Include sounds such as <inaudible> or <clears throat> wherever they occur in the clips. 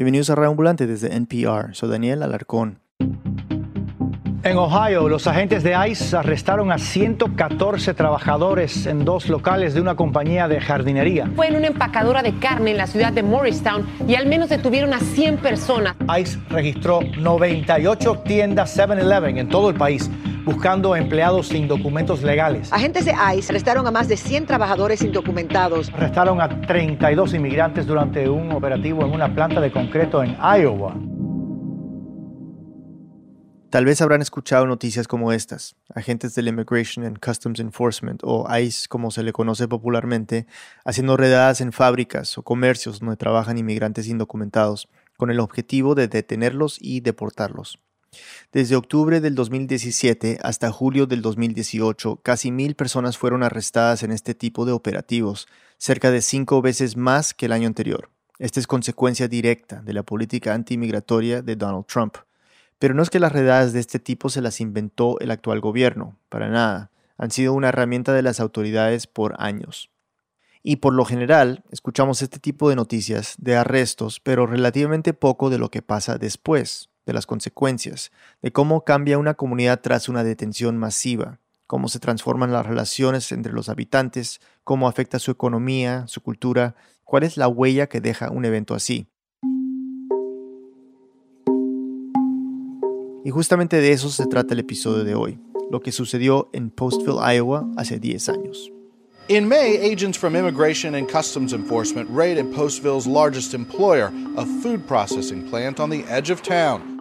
Bienvenidos a Radio Ambulante desde NPR. Soy Daniel Alarcón. En Ohio, los agentes de ICE arrestaron a 114 trabajadores en dos locales de una compañía de jardinería. Fue en una empacadora de carne en la ciudad de Morristown y al menos detuvieron a 100 personas. ICE registró 98 tiendas 7-Eleven en todo el país buscando empleados sin documentos legales. Agentes de ICE arrestaron a más de 100 trabajadores indocumentados. Arrestaron a 32 inmigrantes durante un operativo en una planta de concreto en Iowa. Tal vez habrán escuchado noticias como estas. Agentes del Immigration and Customs Enforcement, o ICE como se le conoce popularmente, haciendo redadas en fábricas o comercios donde trabajan inmigrantes indocumentados, con el objetivo de detenerlos y deportarlos. Desde octubre del 2017 hasta julio del 2018, casi mil personas fueron arrestadas en este tipo de operativos, cerca de cinco veces más que el año anterior. Esta es consecuencia directa de la política antimigratoria de Donald Trump. Pero no es que las redadas de este tipo se las inventó el actual gobierno, para nada. Han sido una herramienta de las autoridades por años. Y por lo general, escuchamos este tipo de noticias de arrestos, pero relativamente poco de lo que pasa después, de las consecuencias, de cómo cambia una comunidad tras una detención masiva, cómo se transforman las relaciones entre los habitantes, cómo afecta su economía, su cultura, cuál es la huella que deja un evento así. Y justamente de eso se trata el episodio de hoy, lo que sucedió en Postville, Iowa, hace 10 años. In May, agents from Immigration and Customs Enforcement raided Postville's largest employer, a food processing plant on the edge of town.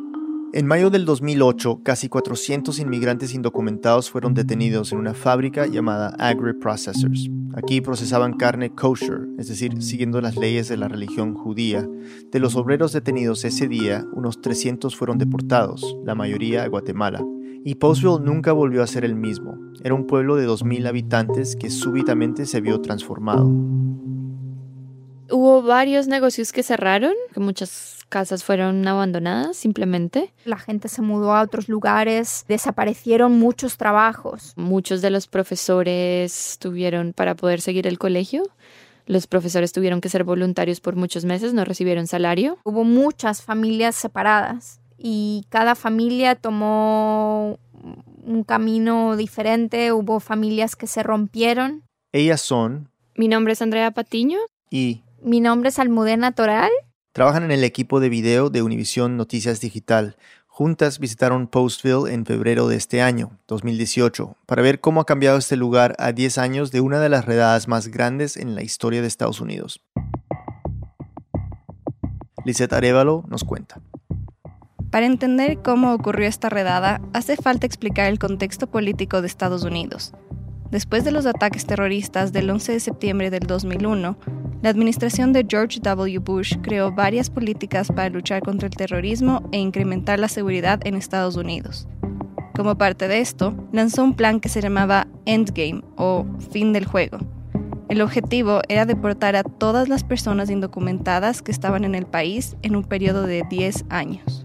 En mayo del 2008, casi 400 inmigrantes indocumentados fueron detenidos en una fábrica llamada Agri Processors. Aquí procesaban carne kosher, es decir, siguiendo las leyes de la religión judía. De los obreros detenidos ese día, unos 300 fueron deportados, la mayoría a Guatemala. Y Postville nunca volvió a ser el mismo. Era un pueblo de 2.000 habitantes que súbitamente se vio transformado. Hubo varios negocios que cerraron, que muchas casas fueron abandonadas simplemente. La gente se mudó a otros lugares, desaparecieron muchos trabajos. Muchos de los profesores tuvieron para poder seguir el colegio. Los profesores tuvieron que ser voluntarios por muchos meses, no recibieron salario. Hubo muchas familias separadas y cada familia tomó un camino diferente. Hubo familias que se rompieron. Ellas son... Mi nombre es Andrea Patiño. Y... Mi nombre es Almudena Toral. Trabajan en el equipo de video de Univisión Noticias Digital. Juntas visitaron Postville en febrero de este año, 2018, para ver cómo ha cambiado este lugar a 10 años de una de las redadas más grandes en la historia de Estados Unidos. Lizeth Arevalo nos cuenta. Para entender cómo ocurrió esta redada, hace falta explicar el contexto político de Estados Unidos. Después de los ataques terroristas del 11 de septiembre del 2001, la administración de George W. Bush creó varias políticas para luchar contra el terrorismo e incrementar la seguridad en Estados Unidos. Como parte de esto, lanzó un plan que se llamaba Endgame o Fin del Juego. El objetivo era deportar a todas las personas indocumentadas que estaban en el país en un periodo de 10 años.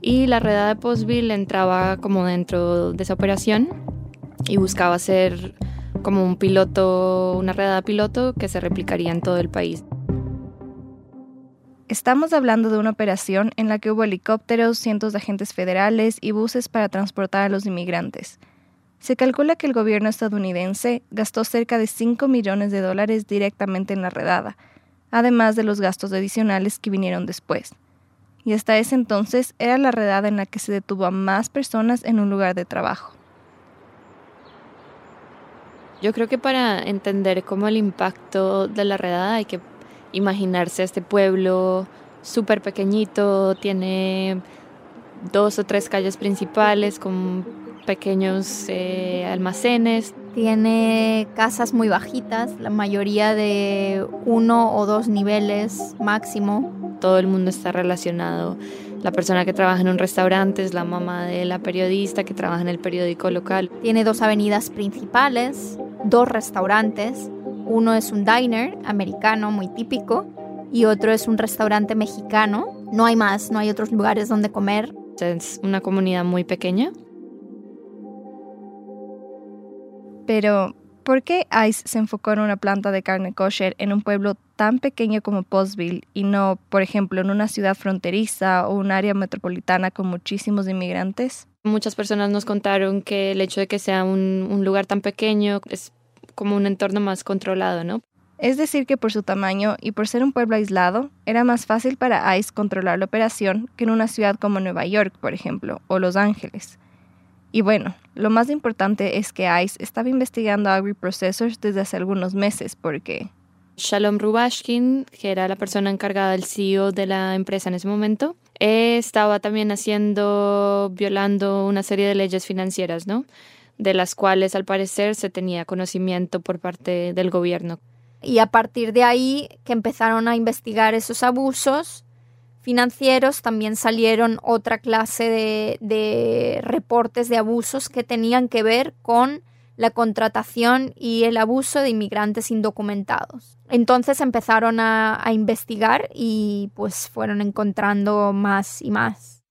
Y la redada de Postville entraba como dentro de esa operación y buscaba ser como un piloto, una redada piloto que se replicaría en todo el país. Estamos hablando de una operación en la que hubo helicópteros, cientos de agentes federales y buses para transportar a los inmigrantes. Se calcula que el gobierno estadounidense gastó cerca de 5 millones de dólares directamente en la redada, además de los gastos adicionales que vinieron después. Y hasta ese entonces era la redada en la que se detuvo a más personas en un lugar de trabajo. Yo creo que para entender cómo el impacto de la redada hay que imaginarse este pueblo súper pequeñito, tiene dos o tres calles principales con pequeños eh, almacenes. Tiene casas muy bajitas, la mayoría de uno o dos niveles máximo. Todo el mundo está relacionado. La persona que trabaja en un restaurante es la mamá de la periodista que trabaja en el periódico local. Tiene dos avenidas principales, dos restaurantes. Uno es un diner americano muy típico y otro es un restaurante mexicano. No hay más, no hay otros lugares donde comer. Es una comunidad muy pequeña. Pero, ¿Por qué ICE se enfocó en una planta de carne kosher en un pueblo tan pequeño como Postville y no, por ejemplo, en una ciudad fronteriza o un área metropolitana con muchísimos inmigrantes? Muchas personas nos contaron que el hecho de que sea un, un lugar tan pequeño es como un entorno más controlado, ¿no? Es decir, que por su tamaño y por ser un pueblo aislado, era más fácil para ICE controlar la operación que en una ciudad como Nueva York, por ejemplo, o Los Ángeles. Y bueno, lo más importante es que ICE estaba investigando agri-processors desde hace algunos meses porque... Shalom Rubashkin, que era la persona encargada del CEO de la empresa en ese momento, estaba también haciendo, violando una serie de leyes financieras, ¿no? De las cuales al parecer se tenía conocimiento por parte del gobierno. Y a partir de ahí que empezaron a investigar esos abusos financieros, también salieron otra clase de, reportes de abusos que tenían que ver con la contratación y el abuso de inmigrantes indocumentados. Entonces empezaron a, a, investigar y pues fueron encontrando más y más.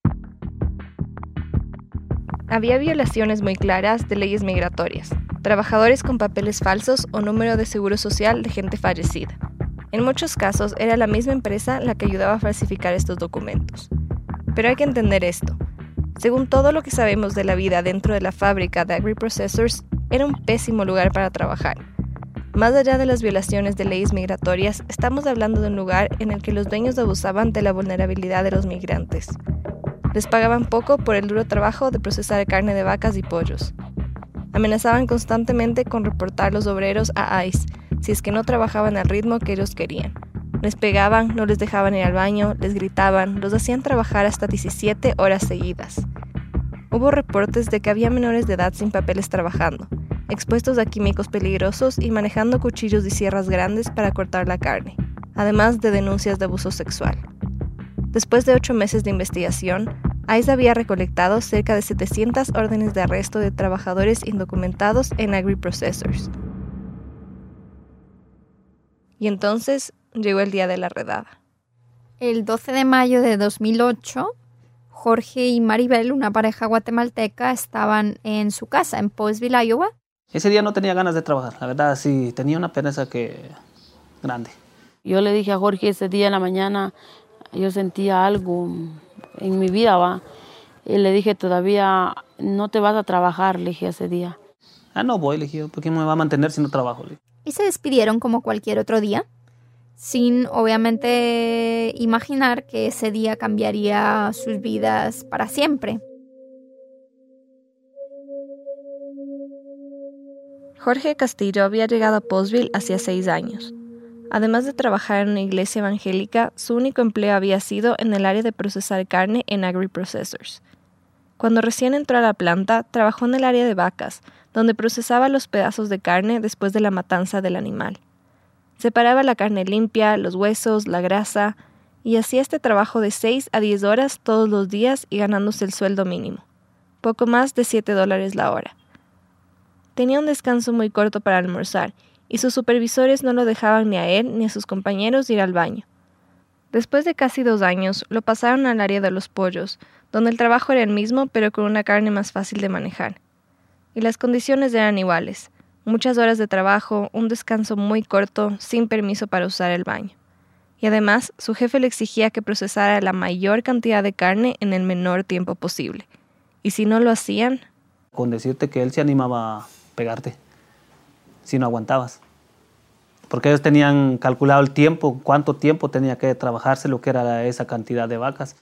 Había violaciones muy claras de leyes migratorias, trabajadores con papeles falsos o número de seguro social de gente fallecida. En muchos casos era la misma empresa la que ayudaba a falsificar estos documentos. Pero hay que entender esto. Según todo lo que sabemos de la vida dentro de la fábrica de agri-processors, era un pésimo lugar para trabajar. Más allá de las violaciones de leyes migratorias, estamos hablando de un lugar en el que los dueños abusaban de la vulnerabilidad de los migrantes. Les pagaban poco por el duro trabajo de procesar carne de vacas y pollos. Amenazaban constantemente con reportar los obreros a ICE si es que no trabajaban al ritmo que ellos querían. Les pegaban, no les dejaban ir al baño, les gritaban, los hacían trabajar hasta 17 horas seguidas. Hubo reportes de que había menores de edad sin papeles trabajando, expuestos a químicos peligrosos y manejando cuchillos y sierras grandes para cortar la carne, además de denuncias de abuso sexual. Después de ocho meses de investigación, ICE había recolectado cerca de 700 órdenes de arresto de trabajadores indocumentados en agri-processors. Y entonces llegó el día de la redada. El 12 de mayo de 2008, Jorge y Maribel, una pareja guatemalteca, estaban en su casa en Postville, Iowa. Ese día no tenía ganas de trabajar, la verdad, sí, tenía una pereza que grande. Yo le dije a Jorge ese día en la mañana, yo sentía algo en mi vida, va. Y le dije, todavía no te vas a trabajar, le dije ese día. Ah, no voy, le dije, ¿por qué me va a mantener si no trabajo? Y se despidieron como cualquier otro día, sin obviamente imaginar que ese día cambiaría sus vidas para siempre. Jorge Castillo había llegado a Postville hacía seis años. Además de trabajar en una iglesia evangélica, su único empleo había sido en el área de procesar carne en agri-processors. Cuando recién entró a la planta, trabajó en el área de vacas, donde procesaba los pedazos de carne después de la matanza del animal. Separaba la carne limpia, los huesos, la grasa, y hacía este trabajo de 6 a 10 horas todos los días y ganándose el sueldo mínimo, poco más de 7 dólares la hora. Tenía un descanso muy corto para almorzar, y sus supervisores no lo dejaban ni a él ni a sus compañeros ir al baño. Después de casi dos años, lo pasaron al área de los pollos, donde el trabajo era el mismo pero con una carne más fácil de manejar. Y las condiciones eran iguales, muchas horas de trabajo, un descanso muy corto, sin permiso para usar el baño. Y además, su jefe le exigía que procesara la mayor cantidad de carne en el menor tiempo posible. Y si no lo hacían... Con decirte que él se animaba a pegarte, si no aguantabas. Porque ellos tenían calculado el tiempo, cuánto tiempo tenía que trabajarse lo que era esa cantidad de vacas.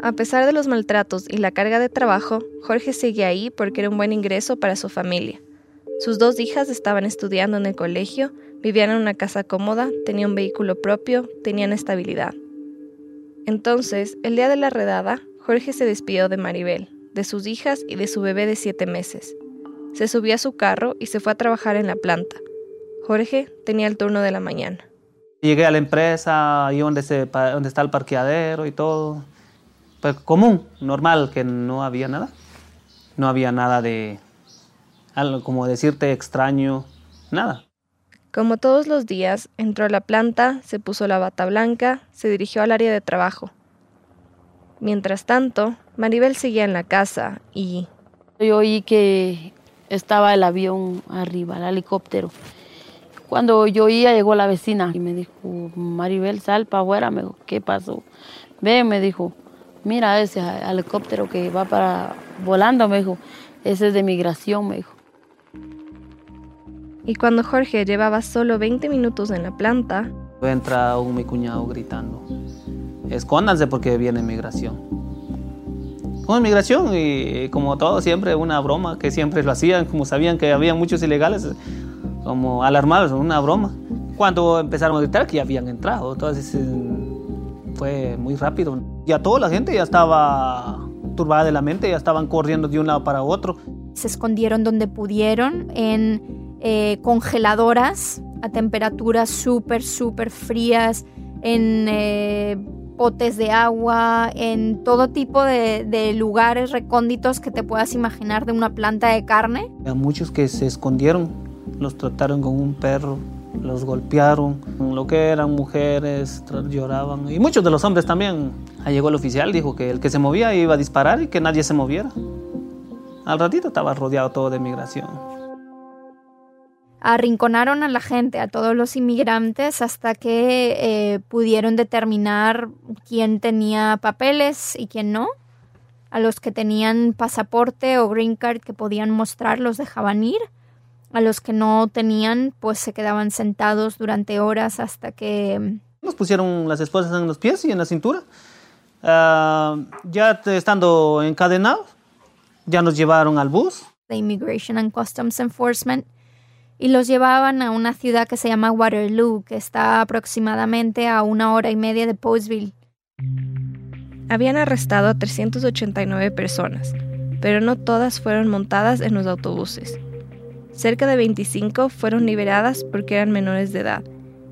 A pesar de los maltratos y la carga de trabajo, Jorge sigue ahí porque era un buen ingreso para su familia. Sus dos hijas estaban estudiando en el colegio, vivían en una casa cómoda, tenían un vehículo propio, tenían estabilidad. Entonces, el día de la redada, Jorge se despidió de Maribel, de sus hijas y de su bebé de siete meses. Se subió a su carro y se fue a trabajar en la planta. Jorge tenía el turno de la mañana. Llegué a la empresa, ahí donde, donde está el parqueadero y todo común, normal, que no había nada. No había nada de, algo como decirte extraño, nada. Como todos los días, entró a la planta, se puso la bata blanca, se dirigió al área de trabajo. Mientras tanto, Maribel seguía en la casa y... Yo oí que estaba el avión arriba, el helicóptero. Cuando yo iba, llegó la vecina y me dijo, Maribel, sal para afuera. Me dijo, ¿qué pasó? Ve, me dijo, mira ese helicóptero que va para volando, me dijo, ese es de migración, me dijo. Y cuando Jorge llevaba solo 20 minutos en la planta, entra un mi cuñado gritando, escóndanse porque viene migración. Con migración y como todo siempre una broma que siempre lo hacían, como sabían que había muchos ilegales, como alarmados, una broma. Cuando empezaron a gritar que ya habían entrado, entonces fue muy rápido. Ya toda la gente ya estaba turbada de la mente, ya estaban corriendo de un lado para otro. Se escondieron donde pudieron, en eh, congeladoras a temperaturas súper, súper frías, en eh, potes de agua, en todo tipo de, de, lugares recónditos que te puedas imaginar de una planta de carne. Hay muchos que se escondieron, los trataron con un perro, los golpearon, lo que eran mujeres, lloraban, y muchos de los hombres también. Ahí llegó el oficial, dijo que el que se movía iba a disparar y que nadie se moviera. Al ratito estaba rodeado todo de migración. Arrinconaron a la gente, a todos los inmigrantes, hasta que eh, pudieron determinar quién tenía papeles y quién no. A los que tenían pasaporte o green card que podían mostrar los dejaban ir. A los que no tenían, pues se quedaban sentados durante horas hasta que... Nos pusieron las esposas en los pies y en la cintura. Uh, ya estando encadenados, ya nos llevaron al bus. The Immigration and Customs Enforcement y los llevaban a una ciudad que se llama Waterloo, que está aproximadamente a una hora y media de Postville. Habían arrestado a 389 personas, pero no todas fueron montadas en los autobuses. Cerca de 25 fueron liberadas porque eran menores de edad,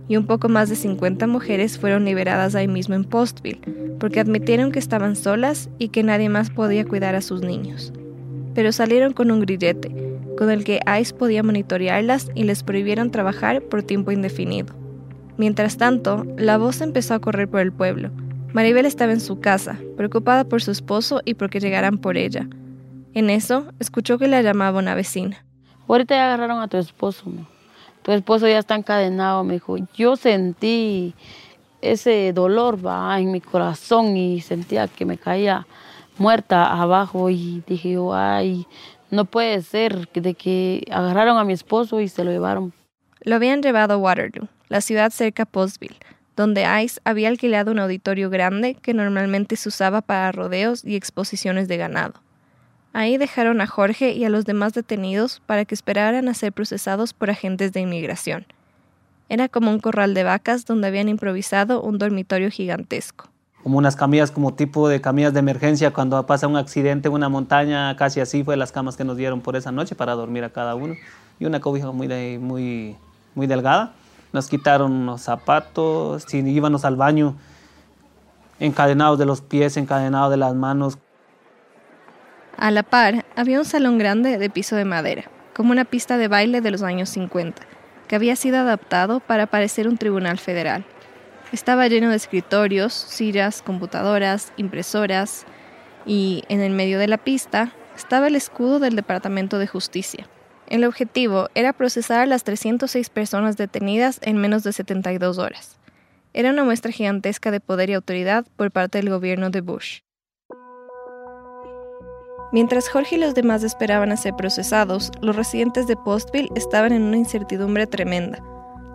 y un poco más de 50 mujeres fueron liberadas ahí mismo en Postville, porque admitieron que estaban solas y que nadie más podía cuidar a sus niños. Pero salieron con un grillete, con el que ICE podía monitorearlas y les prohibieron trabajar por tiempo indefinido. Mientras tanto, la voz empezó a correr por el pueblo. Maribel estaba en su casa, preocupada por su esposo y porque llegaran por ella. En eso, escuchó que la llamaba una vecina. Ahorita ya agarraron a tu esposo. Tu esposo ya está encadenado, me dijo. Yo sentí ese dolor va en mi corazón y sentía que me caía muerta abajo y dije ay, no puede ser de que agarraron a mi esposo y se lo llevaron. Lo habían llevado a Waterloo, la ciudad cerca de Postville, donde ICE había alquilado un auditorio grande que normalmente se usaba para rodeos y exposiciones de ganado. Ahí dejaron a Jorge y a los demás detenidos para que esperaran a ser procesados por agentes de inmigración. Era como un corral de vacas donde habían improvisado un dormitorio gigantesco. Como unas camillas, como tipo de camillas de emergencia cuando pasa un accidente en una montaña, casi así fue las camas que nos dieron por esa noche para dormir a cada uno. Y una cobija muy, muy, muy delgada. Nos quitaron los zapatos, íbamos al baño, encadenados de los pies, encadenados de las manos, a la par, había un salón grande de piso de madera, como una pista de baile de los años 50, que había sido adaptado para parecer un tribunal federal. Estaba lleno de escritorios, sillas, computadoras, impresoras, y en el medio de la pista estaba el escudo del Departamento de Justicia. El objetivo era procesar a las 306 personas detenidas en menos de 72 horas. Era una muestra gigantesca de poder y autoridad por parte del gobierno de Bush. Mientras Jorge y los demás esperaban a ser procesados, los residentes de Postville estaban en una incertidumbre tremenda.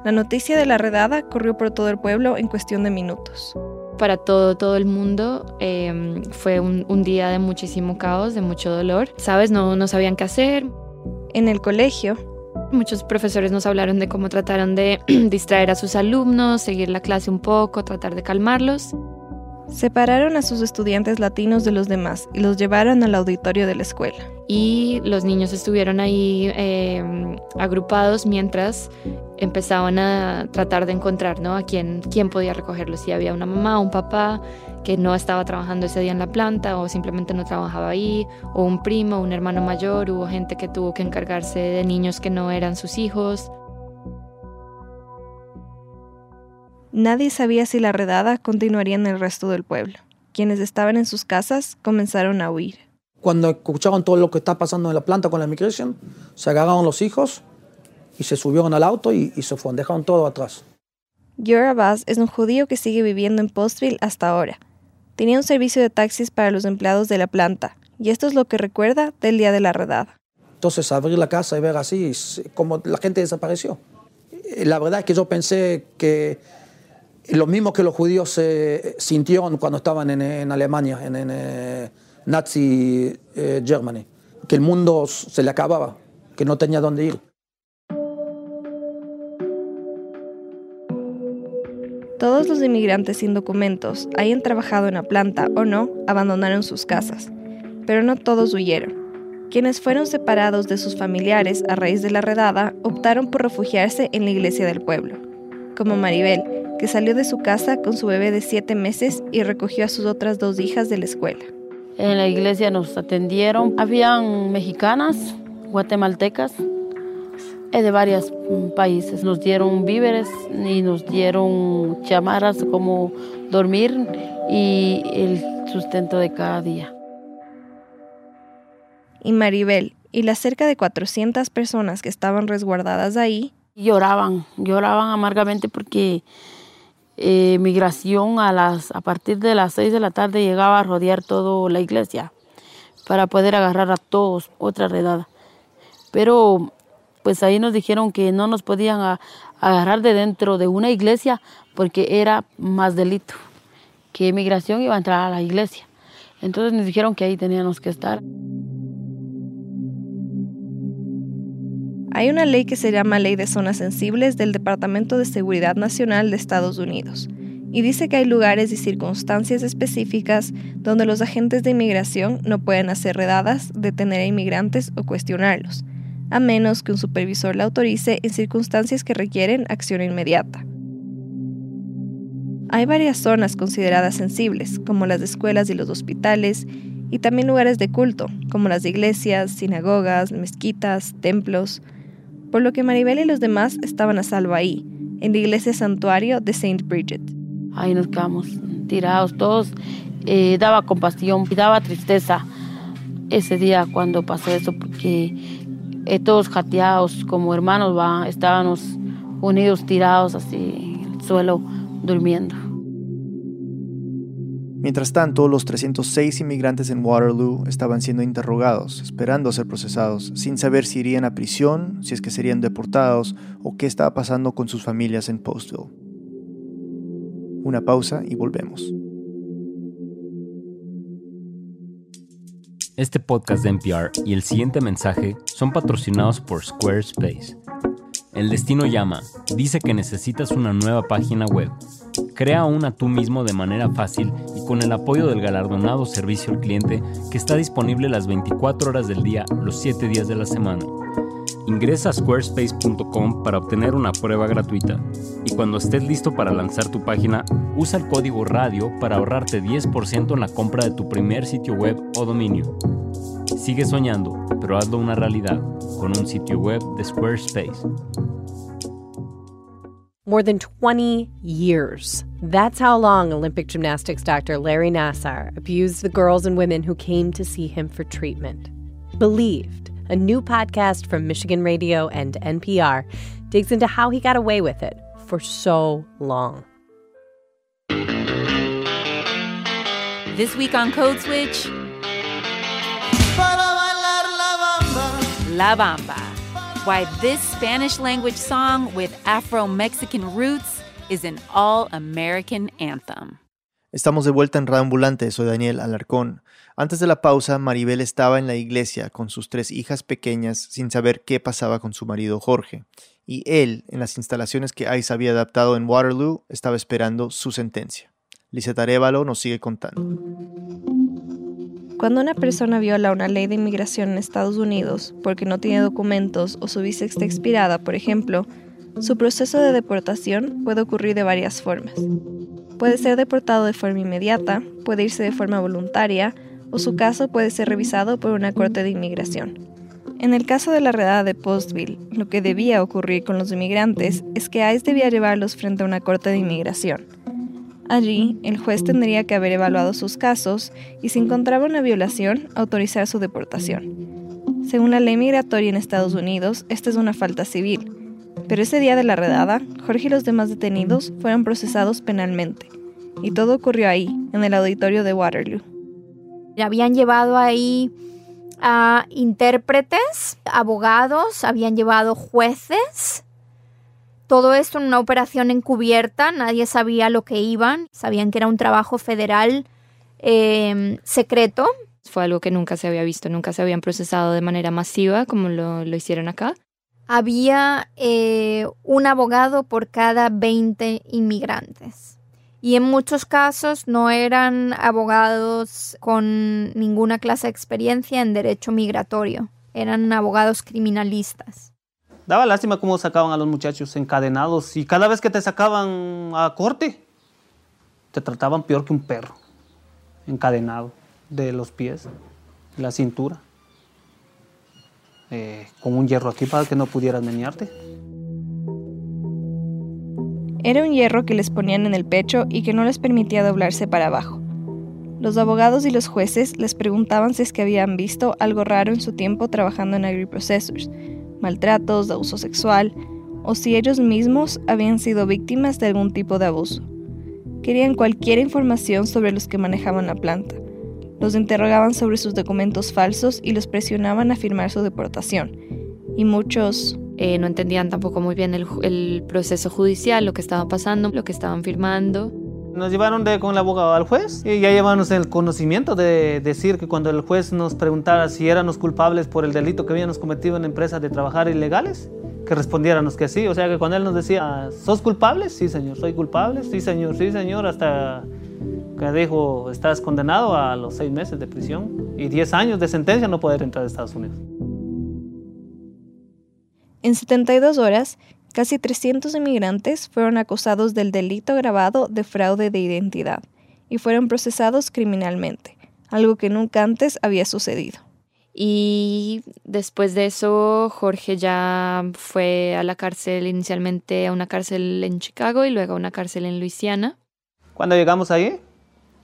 La noticia de la redada corrió por todo el pueblo en cuestión de minutos. Para todo, todo el mundo eh, fue un, un, día de muchísimo caos, de mucho dolor. Sabes, no, no sabían qué hacer. En el colegio, muchos profesores nos hablaron de cómo trataron de <clears throat> distraer a sus alumnos, seguir la clase un poco, tratar de calmarlos. Separaron a sus estudiantes latinos de los demás y los llevaron al auditorio de la escuela. Y los niños estuvieron ahí eh, agrupados mientras empezaban a tratar de encontrar ¿no? a quién, quién podía recogerlos. Si había una mamá o un papá que no estaba trabajando ese día en la planta o simplemente no trabajaba ahí, o un primo, un hermano mayor, hubo gente que tuvo que encargarse de niños que no eran sus hijos. Nadie sabía si la redada continuaría en el resto del pueblo. Quienes estaban en sus casas comenzaron a huir. Cuando escucharon todo lo que está pasando en la planta con la migración, se agarraron los hijos y se subieron al auto y, se fueron, dejaron todo atrás. Yor Abbas es un judío que sigue viviendo en Postville hasta ahora. Tenía un servicio de taxis para los empleados de la planta, y esto es lo que recuerda del día de la redada. Entonces, abrir la casa y ver así, como la gente desapareció. La verdad es que yo pensé que lo mismo que los judíos se sintieron cuando estaban en, Alemania, en, eh, Nazi eh, Germany, que el mundo se le acababa, que no tenía dónde ir. Todos los inmigrantes sin documentos, hayan trabajado en la planta o no, abandonaron sus casas, pero no todos huyeron. Quienes fueron separados de sus familiares a raíz de la redada optaron por refugiarse en la iglesia del pueblo, como Maribel, que salió de su casa con su bebé de siete meses y recogió a sus otras dos hijas de la escuela. En la iglesia nos atendieron, habían mexicanas, guatemaltecas, de varios países. Nos dieron víveres y nos dieron chamarras como dormir y el sustento de cada día. Y Maribel y las cerca de 400 personas que estaban resguardadas ahí lloraban, lloraban amargamente porque eh, migración a las a partir de las 6 de la tarde llegaba a rodear toda la iglesia para poder agarrar a todos otra redada. Pero pues ahí nos dijeron que no nos podían agarrar de dentro de una iglesia porque era más delito, que migración iba a entrar a la iglesia. Entonces nos dijeron que ahí teníamos que estar. Hay una ley que se llama Ley de Zonas Sensibles del Departamento de Seguridad Nacional de Estados Unidos y dice que hay lugares y circunstancias específicas donde los agentes de inmigración no pueden hacer redadas, detener a inmigrantes o cuestionarlos a menos que un supervisor la autorice en circunstancias que requieren acción inmediata. Hay varias zonas consideradas sensibles, como las escuelas y los hospitales, y también lugares de culto, como las iglesias, sinagogas, mezquitas, templos, por lo que Maribel y los demás estaban a salvo ahí, en la iglesia santuario de Saint Bridget. Ahí nos quedamos tirados todos, eh, daba compasión y daba tristeza ese día cuando pasó eso, porque eh, todos jateados como hermanos, estábamos unidos, tirados así en el suelo, durmiendo. Mientras tanto, los 306 inmigrantes en Waterloo estaban siendo interrogados, esperando ser procesados, sin saber si irían a prisión, si es que serían deportados o qué estaba pasando con sus familias en Postville. Una pausa y volvemos. Este podcast de NPR y el siguiente mensaje son patrocinados por Squarespace. El destino llama, dice que necesitas una nueva página web. Crea una tú mismo de manera fácil y con el apoyo del galardonado servicio al cliente que está disponible las 24 horas del día, los 7 días de la semana. Ingresa a squarespace.com para obtener una prueba gratuita y cuando estés listo para lanzar tu página, usa el código radio para ahorrarte 10% en la compra de tu primer sitio web o dominio. Sigue soñando, pero hazlo una realidad con un sitio web de Squarespace. More than 20 years. That's how long Olympic gymnastics doctor Larry Nassar abused the girls and women who came to see him for treatment. Believed a new podcast from Michigan Radio and NPR, digs into how he got away with it for so long. This week on Code Switch La Bamba. Why this Spanish language song with Afro Mexican roots is an all American anthem. Estamos de vuelta en Radio Ambulante, soy Daniel Alarcón. Antes de la pausa, Maribel estaba en la iglesia con sus tres hijas pequeñas sin saber qué pasaba con su marido Jorge, y él, en las instalaciones que ICE había adaptado en Waterloo, estaba esperando su sentencia. Lizeth Arevalo nos sigue contando. Cuando una persona viola una ley de inmigración en Estados Unidos porque no tiene documentos o su visa está expirada, por ejemplo, su proceso de deportación puede ocurrir de varias formas. Puede ser deportado de forma inmediata, puede irse de forma voluntaria o su caso puede ser revisado por una corte de inmigración. En el caso de la redada de Postville, lo que debía ocurrir con los inmigrantes es que ICE debía llevarlos frente a una corte de inmigración. Allí, el juez tendría que haber evaluado sus casos y si encontraba una violación, autorizar su deportación. Según la ley migratoria en Estados Unidos, esta es una falta civil, pero ese día de la redada, Jorge y los demás detenidos fueron procesados penalmente, y todo ocurrió ahí, en el auditorio de Waterloo. Habían llevado ahí a intérpretes, abogados, habían llevado jueces. Todo esto en una operación encubierta, nadie sabía lo que iban, sabían que era un trabajo federal em, secreto. Fue algo que nunca se había visto, nunca se habían procesado de manera masiva como lo, lo hicieron acá. Había eh, un abogado por cada 20 inmigrantes. Y en muchos casos no eran abogados con ninguna clase de experiencia en derecho migratorio, eran abogados criminalistas. Daba lástima cómo sacaban a los muchachos encadenados y cada vez que te sacaban a corte, te trataban peor que un perro, encadenado de los pies, la cintura, eh, con un hierro aquí para que no pudieras menearte. Era un hierro que les ponían en el pecho y que no les permitía doblarse para abajo. Los abogados y los jueces les preguntaban si es que habían visto algo raro en su tiempo trabajando en agriprocessors, maltratos, abuso sexual, o si ellos mismos habían sido víctimas de algún tipo de abuso. Querían cualquier información sobre los que manejaban la planta. Los interrogaban sobre sus documentos falsos y los presionaban a firmar su deportación. Y muchos eh, no entendían tampoco muy bien el, proceso judicial, lo que estaba pasando, lo que estaban firmando. Nos llevaron de, con el abogado al juez y ya llevamos el conocimiento de decir que cuando el juez nos preguntara si éramos culpables por el delito que habíamos cometido en empresas de trabajar ilegales, que respondiéramos que sí. O sea que cuando él nos decía, ¿sos culpable? Sí, señor, soy culpable. Sí, señor, sí, señor, hasta que dijo, estás condenado a los seis meses de prisión y diez años de sentencia no poder entrar a Estados Unidos. En 72 horas, casi 300 inmigrantes fueron acusados del delito grabado de fraude de identidad y fueron procesados criminalmente, algo que nunca antes había sucedido. Y después de eso, Jorge ya fue a la cárcel, inicialmente a una cárcel en Chicago y luego a una cárcel en Luisiana. Cuando llegamos ahí,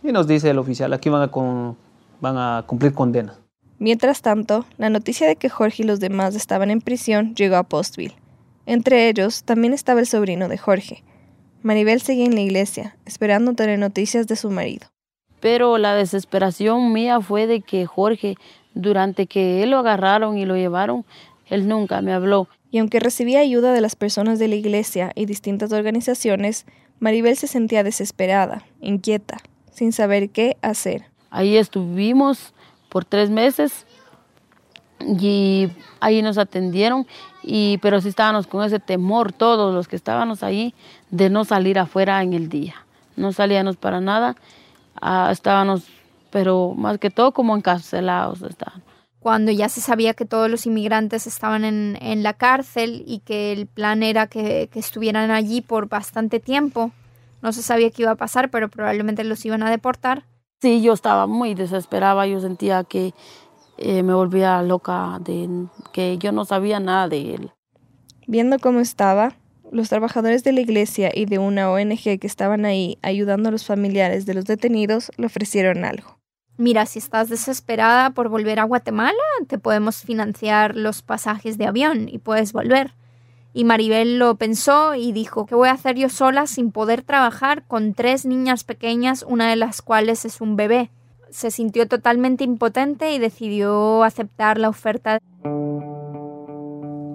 y nos dice el oficial, aquí van a, van a cumplir condena. Mientras tanto, la noticia de que Jorge y los demás estaban en prisión llegó a Postville. Entre ellos también estaba el sobrino de Jorge. Maribel seguía en la iglesia, esperando tener noticias de su marido. Pero la desesperación mía fue de que Jorge, durante que él lo agarraron y lo llevaron, él nunca me habló. Y aunque recibía ayuda de las personas de la iglesia y distintas organizaciones, Maribel se sentía desesperada, inquieta, sin saber qué hacer. Ahí estuvimos por tres meses y ahí nos atendieron, y, pero sí estábamos con ese temor, todos los que estábamos ahí, de no salir afuera en el día. No salíamos para nada, ah, estábamos, pero más que todo como encarcelados estaban. Cuando ya se sabía que todos los inmigrantes estaban en, en la cárcel y que el plan era que, que estuvieran allí por bastante tiempo, no se sabía qué iba a pasar, pero probablemente los iban a deportar Sí, yo estaba muy desesperada, yo sentía que eh, me volvía loca, de que yo no sabía nada de él. Viendo cómo estaba, los trabajadores de la iglesia y de una ONG que estaban ahí ayudando a los familiares de los detenidos le ofrecieron algo. Mira, si estás desesperada por volver a Guatemala, te podemos financiar los pasajes de avión y puedes volver. Y Maribel lo pensó y dijo, ¿qué voy a hacer yo sola sin poder trabajar con tres niñas pequeñas, una de las cuales es un bebé? Se sintió totalmente impotente y decidió aceptar la oferta.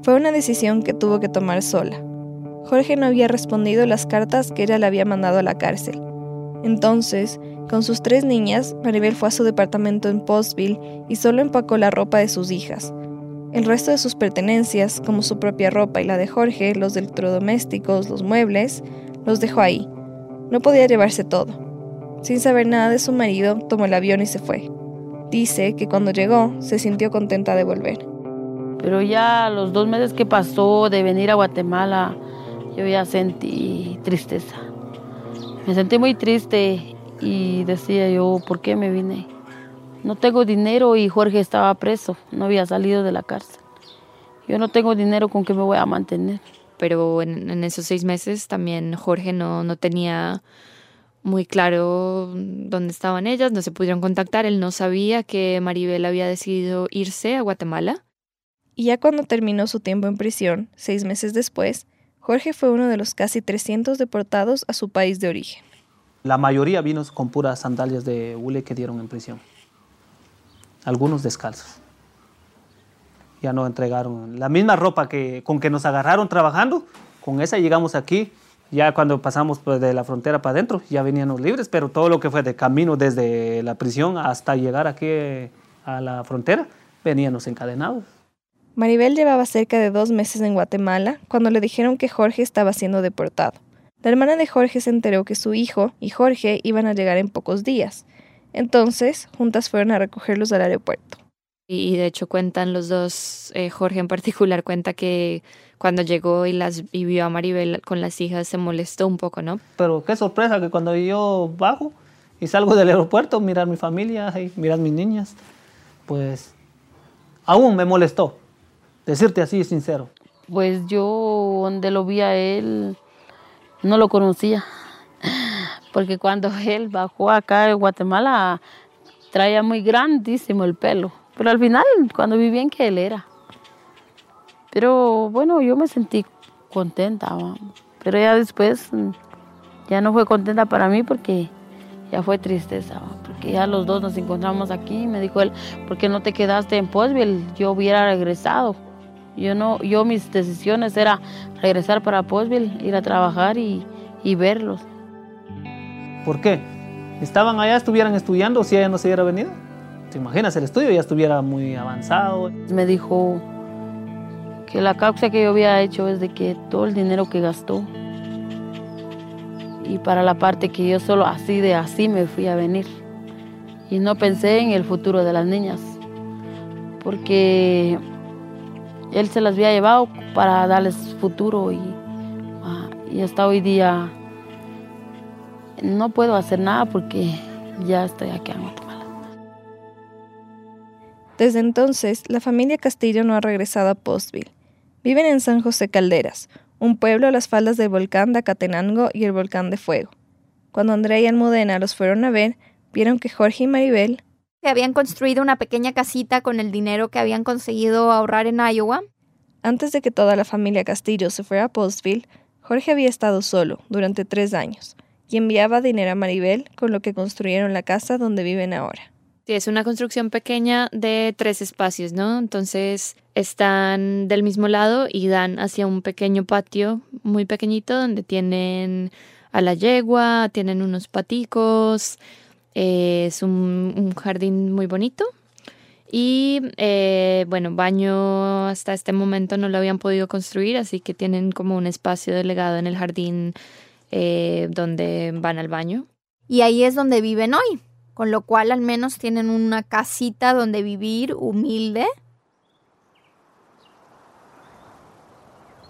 Fue una decisión que tuvo que tomar sola. Jorge no había respondido las cartas que ella le había mandado a la cárcel. Entonces, con sus tres niñas, Maribel fue a su departamento en Postville y solo empacó la ropa de sus hijas, el resto de sus pertenencias, como su propia ropa y la de Jorge, los electrodomésticos, los muebles, los dejó ahí. No podía llevarse todo. Sin saber nada de su marido, tomó el avión y se fue. Dice que cuando llegó se sintió contenta de volver. Pero ya los dos meses que pasó de venir a Guatemala, yo ya sentí tristeza. Me sentí muy triste y decía yo, ¿por qué me vine? No tengo dinero y Jorge estaba preso, no había salido de la cárcel. Yo no tengo dinero con que me voy a mantener. Pero en, esos seis meses también Jorge no, no tenía muy claro dónde estaban ellas, no se pudieron contactar, él no sabía que Maribel había decidido irse a Guatemala. Y ya cuando terminó su tiempo en prisión, seis meses después, Jorge fue uno de los casi 300 deportados a su país de origen. La mayoría vino con puras sandalias de hule que dieron en prisión. Algunos descalzos. Ya no entregaron la misma ropa que, con que nos agarraron trabajando, con esa llegamos aquí ya cuando pasamos pues, de la frontera para adentro, ya veníamos libres, pero todo lo que fue de camino desde la prisión hasta llegar aquí a la frontera, veníamos encadenados. Maribel llevaba cerca de dos meses en Guatemala cuando le dijeron que Jorge estaba siendo deportado. La hermana de Jorge se enteró que su hijo y Jorge iban a llegar en pocos días. Entonces, juntas fueron a recogerlos al aeropuerto. Y de hecho cuentan los dos, eh, Jorge en particular cuenta que cuando llegó y las y vio a Maribel con las hijas se molestó un poco, ¿no? Pero qué sorpresa que cuando yo bajo y salgo del aeropuerto, mirar mi familia y mirar mis niñas, pues aún me molestó, decirte así sincero. Pues yo donde lo vi a él no lo conocía, porque cuando <laughs> él bajó acá en Guatemala traía muy grandísimo el pelo, pero al final cuando vi bien que él era. Pero bueno, yo me sentí contenta, pero ya después mm, ya no fue contenta para mí porque ya fue tristeza, porque ya los dos nos encontramos aquí. Me dijo él, ¿por qué no te quedaste en Postville? Yo hubiera regresado. Yo no, yo mis decisiones era regresar para Postville, ir a trabajar y, y verlos. ¿Por qué? Estaban allá, estuvieran estudiando si ella no se hubiera venido. ¿Te imaginas? El estudio ya estuviera muy avanzado. Me dijo, que la causa que yo había hecho es de que todo el dinero que gastó y para la parte que yo solo así de así me fui a venir y no pensé en el futuro de las niñas porque él se las había llevado para darles futuro y, ah, y hasta hoy día no puedo hacer nada porque ya estoy aquí. Desde entonces, la familia Castillo no ha regresado a Postville Viven en San José Calderas, un pueblo a las faldas del volcán de Acatenango y el volcán de Fuego. Cuando Andrea y Almudena los fueron a ver, vieron que Jorge y Maribel que habían construido una pequeña casita con el dinero que habían conseguido ahorrar en Iowa. Antes de que toda la familia Castillo se fuera a Postville, Jorge había estado solo durante tres años y enviaba dinero a Maribel con lo que construyeron la casa donde viven ahora. Sí, es una construcción pequeña de tres espacios, ¿no? Entonces están del mismo lado y dan hacia un pequeño patio muy pequeñito donde tienen a la yegua, tienen unos paticos, eh, es un, jardín muy bonito. Y eh, bueno, baño hasta este momento no lo habían podido construir, así que tienen como un espacio delegado en el jardín eh, donde van al baño. Y ahí es donde viven hoy con lo cual al menos tienen una casita donde vivir humilde.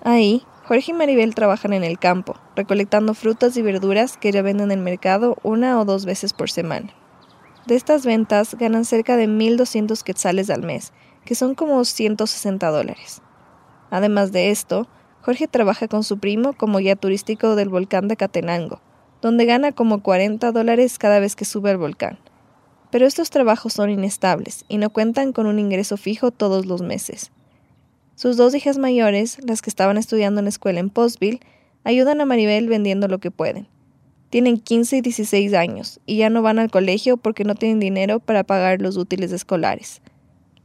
Ahí, Jorge y Maribel trabajan en el campo, recolectando frutas y verduras que ya venden en el mercado una o dos veces por semana. De estas ventas ganan cerca de 1.200 quetzales al mes, que son como 160 dólares. Además de esto, Jorge trabaja con su primo como guía turístico del volcán de Catenango, donde gana como 40 dólares cada vez que sube al volcán. Pero estos trabajos son inestables y no cuentan con un ingreso fijo todos los meses. Sus dos hijas mayores, las que estaban estudiando en la escuela en Postville, ayudan a Maribel vendiendo lo que pueden. Tienen 15 y 16 años y ya no van al colegio porque no tienen dinero para pagar los útiles escolares.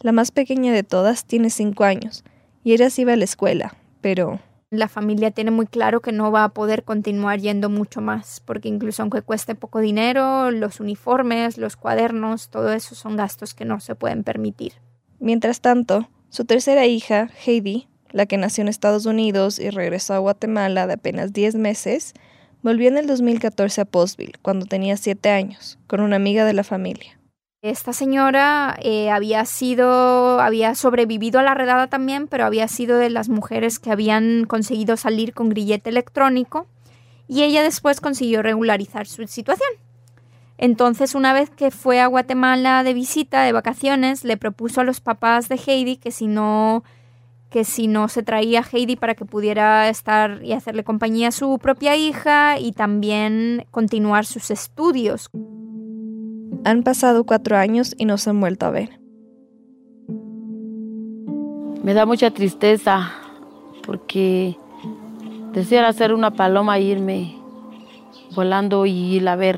La más pequeña de todas tiene 5 años y ella sí a la escuela, pero la familia tiene muy claro que no va a poder continuar yendo mucho más, porque incluso aunque cueste poco dinero, los uniformes, los cuadernos, todo eso son gastos que no se pueden permitir. Mientras tanto, su tercera hija, Heidi, la que nació en Estados Unidos y regresó a Guatemala de apenas 10 meses, volvió en el 2014 a Postville, cuando tenía 7 años, con una amiga de la familia. Esta señora eh, había sido, había sobrevivido a la redada también, pero había sido de las mujeres que habían conseguido salir con grillete electrónico y ella después consiguió regularizar su situación. Entonces, una vez que fue a Guatemala de visita, de vacaciones, le propuso a los papás de Heidi que si no que si no se traía a Heidi para que pudiera estar y hacerle compañía a su propia hija y también continuar sus estudios. Han pasado cuatro años y no se han vuelto a ver. Me da mucha tristeza porque deseo hacer una paloma e irme volando y ir a ver,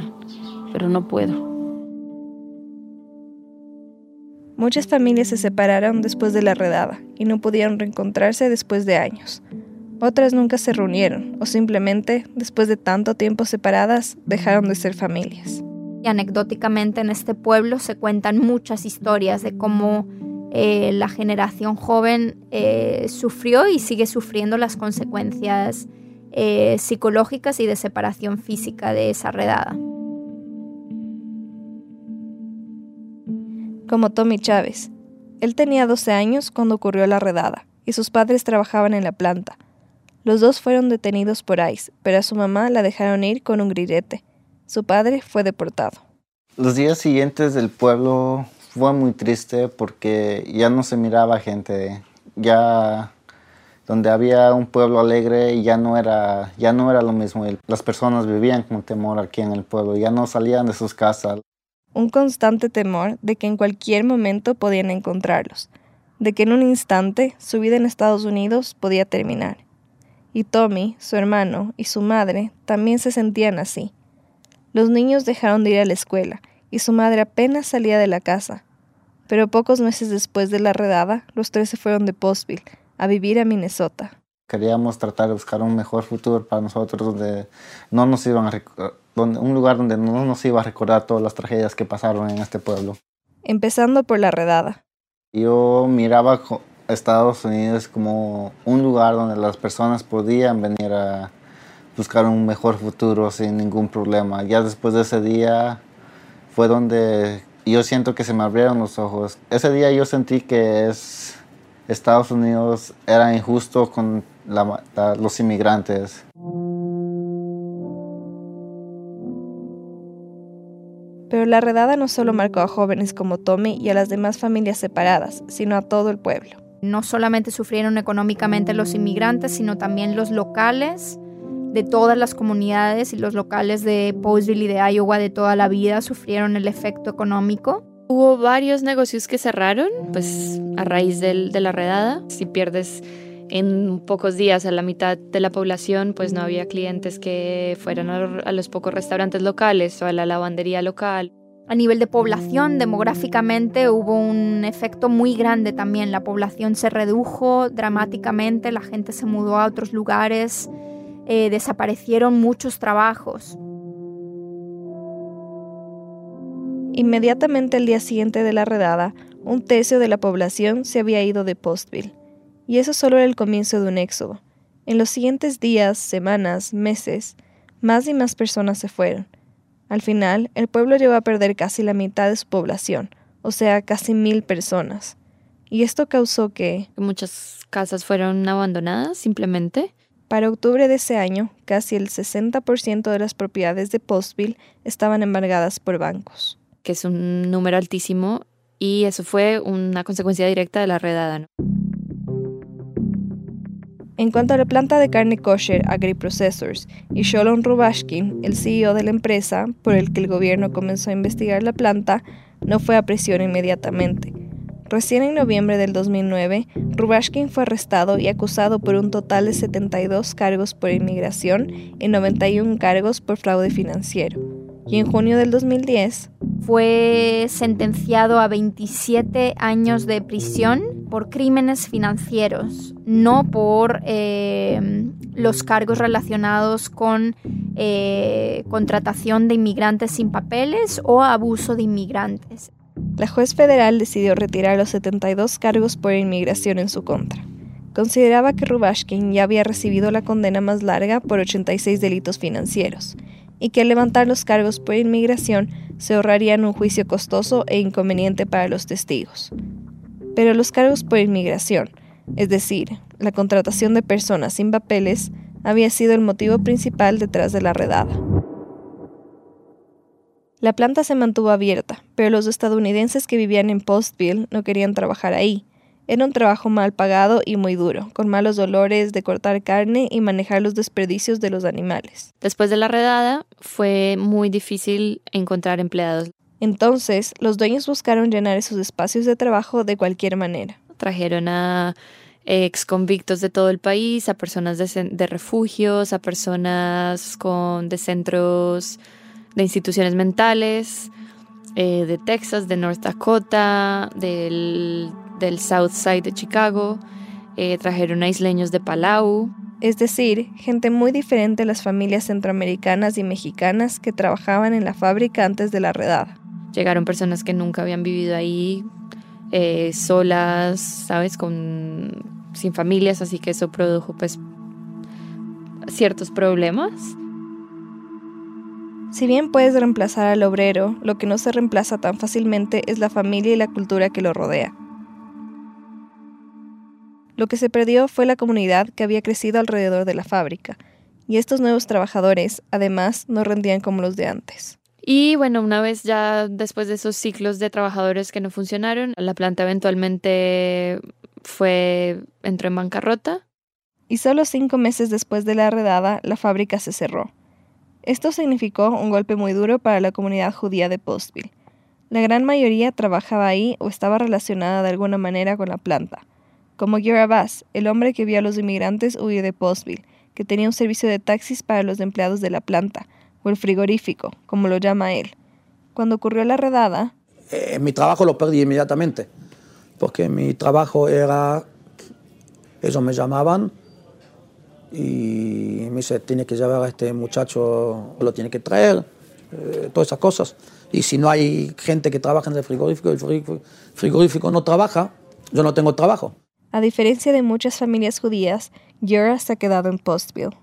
pero no puedo. Muchas familias se separaron después de la redada y no pudieron reencontrarse después de años. Otras nunca se reunieron o simplemente, después de tanto tiempo separadas, dejaron de ser familias. Y anecdóticamente en este pueblo se cuentan muchas historias de cómo eh, la generación joven eh, sufrió y sigue sufriendo las consecuencias eh, psicológicas y de separación física de esa redada. como Tommy Chávez. Él tenía 12 años cuando ocurrió la redada y sus padres trabajaban en la planta. Los dos fueron detenidos por ICE, pero a su mamá la dejaron ir con un grillete. Su padre fue deportado. Los días siguientes del pueblo fue muy triste porque ya no se miraba gente, ya donde había un pueblo alegre ya no era ya no era lo mismo. Las personas vivían con temor aquí en el pueblo, ya no salían de sus casas un constante temor de que en cualquier momento podían encontrarlos, de que en un instante su vida en Estados Unidos podía terminar. Y Tommy, su hermano y su madre también se sentían así. Los niños dejaron de ir a la escuela y su madre apenas salía de la casa. Pero pocos meses después de la redada, los tres se fueron de Postville a vivir a Minnesota. Queríamos tratar de buscar un mejor futuro para nosotros donde no nos iban a un lugar donde no nos iba a recordar todas las tragedias que pasaron en este pueblo. Empezando por la redada. Yo miraba a Estados Unidos como un lugar donde las personas podían venir a buscar un mejor futuro sin ningún problema. Ya después de ese día fue donde yo siento que se me abrieron los ojos. Ese día yo sentí que es, Estados Unidos era injusto con los inmigrantes. Pero la redada no solo marcó a jóvenes como Tommy y a las demás familias separadas, sino a todo el pueblo. No solamente sufrieron económicamente los inmigrantes, sino también los locales de todas las comunidades y los locales de Postville y de Iowa de toda la vida sufrieron el efecto económico. Hubo varios negocios que cerraron, pues a raíz de la redada. Si pierdes en pocos días a la mitad de la población, pues no había clientes que fueran a los pocos restaurantes locales o a la lavandería local. A nivel de población, demográficamente hubo un efecto muy grande también. La población se redujo dramáticamente, la gente se mudó a otros lugares, eh, desaparecieron muchos trabajos. Inmediatamente al día siguiente de la redada, un tercio de la población se había ido de Postville. Y eso solo era el comienzo de un éxodo. En los siguientes días, semanas, meses, más y más personas se fueron. Al final, el pueblo llegó a perder casi la mitad de su población, o sea, casi mil personas. Y esto causó que... Muchas casas fueron abandonadas simplemente. Para octubre de ese año, casi el 60% de las propiedades de Postville estaban embargadas por bancos. Que es un número altísimo y eso fue una consecuencia directa de la redada. ¿no? En cuanto a la planta de carne kosher Agri-Processors y Sholon Rubashkin, el CEO de la empresa, por el que el gobierno comenzó a investigar la planta, no fue a prisión inmediatamente. Recién en noviembre del 2009, Rubashkin fue arrestado y acusado por un total de 72 cargos por inmigración y 91 cargos por fraude financiero. Y en junio del 2010 fue sentenciado a 27 años de prisión por crímenes financieros, no por eh, los cargos relacionados con eh, contratación de inmigrantes sin papeles o abuso de inmigrantes. La juez federal decidió retirar los 72 cargos por inmigración en su contra. Consideraba que Rubashkin ya había recibido la condena más larga por 86 delitos financieros y que al levantar los cargos por inmigración se ahorrarían un juicio costoso e inconveniente para los testigos. Pero los cargos por inmigración, es decir, la contratación de personas sin papeles, había sido el motivo principal detrás de la redada. La planta se mantuvo abierta, pero los estadounidenses que vivían en Postville no querían trabajar ahí. Era un trabajo mal pagado y muy duro, con malos dolores de cortar carne y manejar los desperdicios de los animales. Después de la redada, fue muy difícil encontrar empleados. Entonces, los dueños buscaron llenar esos espacios de trabajo de cualquier manera. Trajeron a ex convictos de todo el país, a personas de, refugios, a personas con, de centros de instituciones mentales, eh, de Texas, de North Dakota, del del South Side de Chicago, eh, trajeron a isleños de Palau. Es decir, gente muy diferente a las familias centroamericanas y mexicanas que trabajaban en la fábrica antes de la redada. Llegaron personas que nunca habían vivido ahí, eh, solas, ¿sabes? Con, sin familias, así que eso produjo pues ciertos problemas. Si bien puedes reemplazar al obrero, lo que no se reemplaza tan fácilmente es la familia y la cultura que lo rodea. Lo que se perdió fue la comunidad que había crecido alrededor de la fábrica, y estos nuevos trabajadores, además, no rendían como los de antes. Y bueno, una vez ya después de esos ciclos de trabajadores que no funcionaron, la planta eventualmente fue entró en bancarrota. Y solo cinco meses después de la redada, la fábrica se cerró. Esto significó un golpe muy duro para la comunidad judía de Postville. La gran mayoría trabajaba ahí o estaba relacionada de alguna manera con la planta como Gary Bass, el hombre que vio a los inmigrantes huir de Postville, que tenía un servicio de taxis para los empleados de la planta, o el frigorífico, como lo llama él. Cuando ocurrió la redada... Eh, mi trabajo lo perdí inmediatamente, porque mi trabajo era... Ellos me llamaban y me dice, tiene que llevar a este muchacho, lo tiene que traer, eh, todas esas cosas. Y si no hay gente que trabaja en el frigorífico, el frigorífico no trabaja, yo no tengo trabajo. A diferencia de muchas familias judías, Yura se ha quedado en Postville.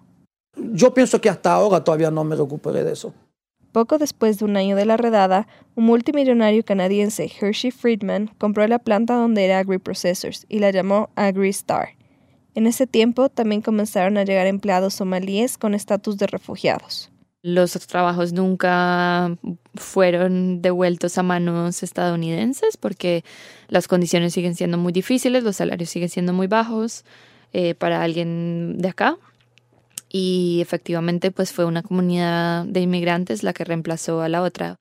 Yo pienso que hasta ahora todavía no me recuperé de eso. Poco después de un año de la redada, un multimillonario canadiense, Hershey Friedman, compró la planta donde era AgriProcessors y la llamó AgriStar. En ese tiempo también comenzaron a llegar empleados somalíes con estatus de refugiados los trabajos nunca fueron devueltos a manos estadounidenses porque las condiciones siguen siendo muy difíciles, los salarios siguen siendo muy bajos eh, para alguien de acá. Y efectivamente, pues fue una comunidad de inmigrantes la que reemplazó a la otra.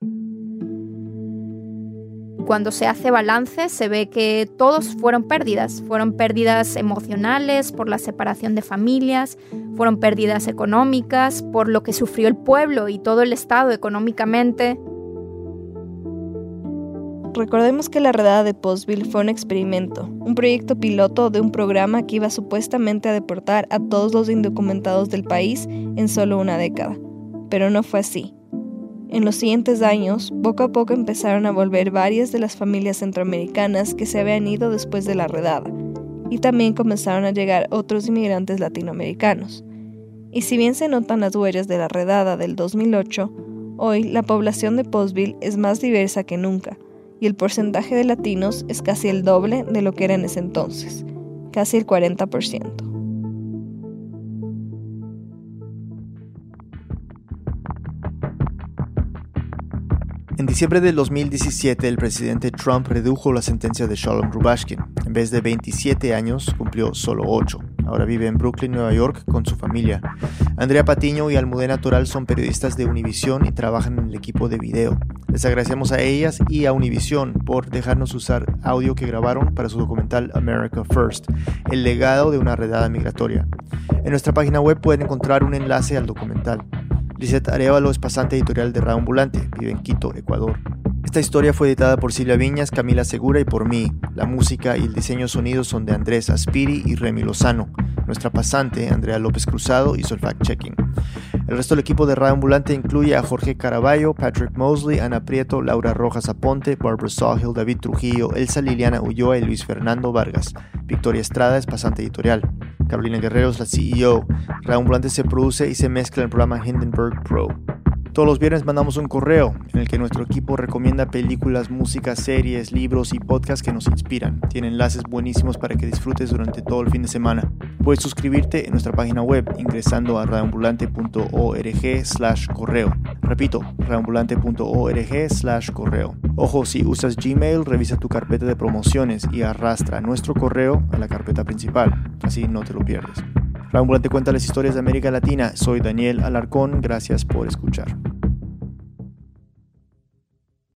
Cuando se hace balance se ve que todos fueron pérdidas. Fueron pérdidas emocionales por la separación de familias, fueron pérdidas económicas por lo que sufrió el pueblo y todo el Estado económicamente. Recordemos que la redada de Postville fue un experimento, un proyecto piloto de un programa que iba supuestamente a deportar a todos los indocumentados del país en solo una década. Pero no fue así. En los siguientes años, poco a poco empezaron a volver varias de las familias centroamericanas que se habían ido después de la redada, y también comenzaron a llegar otros inmigrantes latinoamericanos. Y si bien se notan las huellas de la redada del 2008, hoy la población de Postville es más diversa que nunca, y el porcentaje de latinos es casi el doble de lo que era en ese entonces, casi el 40%. En diciembre del 2017, el presidente Trump redujo la sentencia de Shalom Rubashkin. En vez de 27 años, cumplió solo 8. Ahora vive en Brooklyn, Nueva York, con su familia. Andrea Patiño y Almudena Toral son periodistas de Univision y trabajan en el equipo de video. Les agradecemos a ellas y a Univision por dejarnos usar audio que grabaron para su documental America First, el legado de una redada migratoria. En nuestra página web pueden encontrar un enlace al documental. Lisette Arevalo es pasante editorial de Radio Ambulante, vive en Quito, Ecuador. Esta historia fue editada por Silvia Viñas, Camila Segura y por mí. La música y el diseño sonido son de Andrés Aspiri y Remy Lozano. Nuestra pasante, Andrea López Cruzado, hizo el fact-checking. El resto del equipo de Radio Ambulante incluye a Jorge Caraballo, Patrick Mosley, Ana Prieto, Laura Rojas Aponte, Barbara Sawhill, David Trujillo, Elsa Liliana Ulloa y Luis Fernando Vargas. Victoria Estrada es pasante editorial. Carolina Guerrero es la CEO. Radio Ambulante se produce y se mezcla en el programa Hindenburg Pro. Todos los viernes mandamos un correo en el que nuestro equipo recomienda películas, música, series, libros y podcasts que nos inspiran. Tiene enlaces buenísimos para que disfrutes durante todo el fin de semana. Puedes suscribirte en nuestra página web ingresando a radioambulante.org slash correo. Repito, reambulante.org slash correo. Ojo, si usas Gmail, revisa tu carpeta de promociones y arrastra nuestro correo a la carpeta principal, así no te lo pierdes. Reambulante cuenta las historias de América Latina. Soy Daniel Alarcón, gracias por escuchar.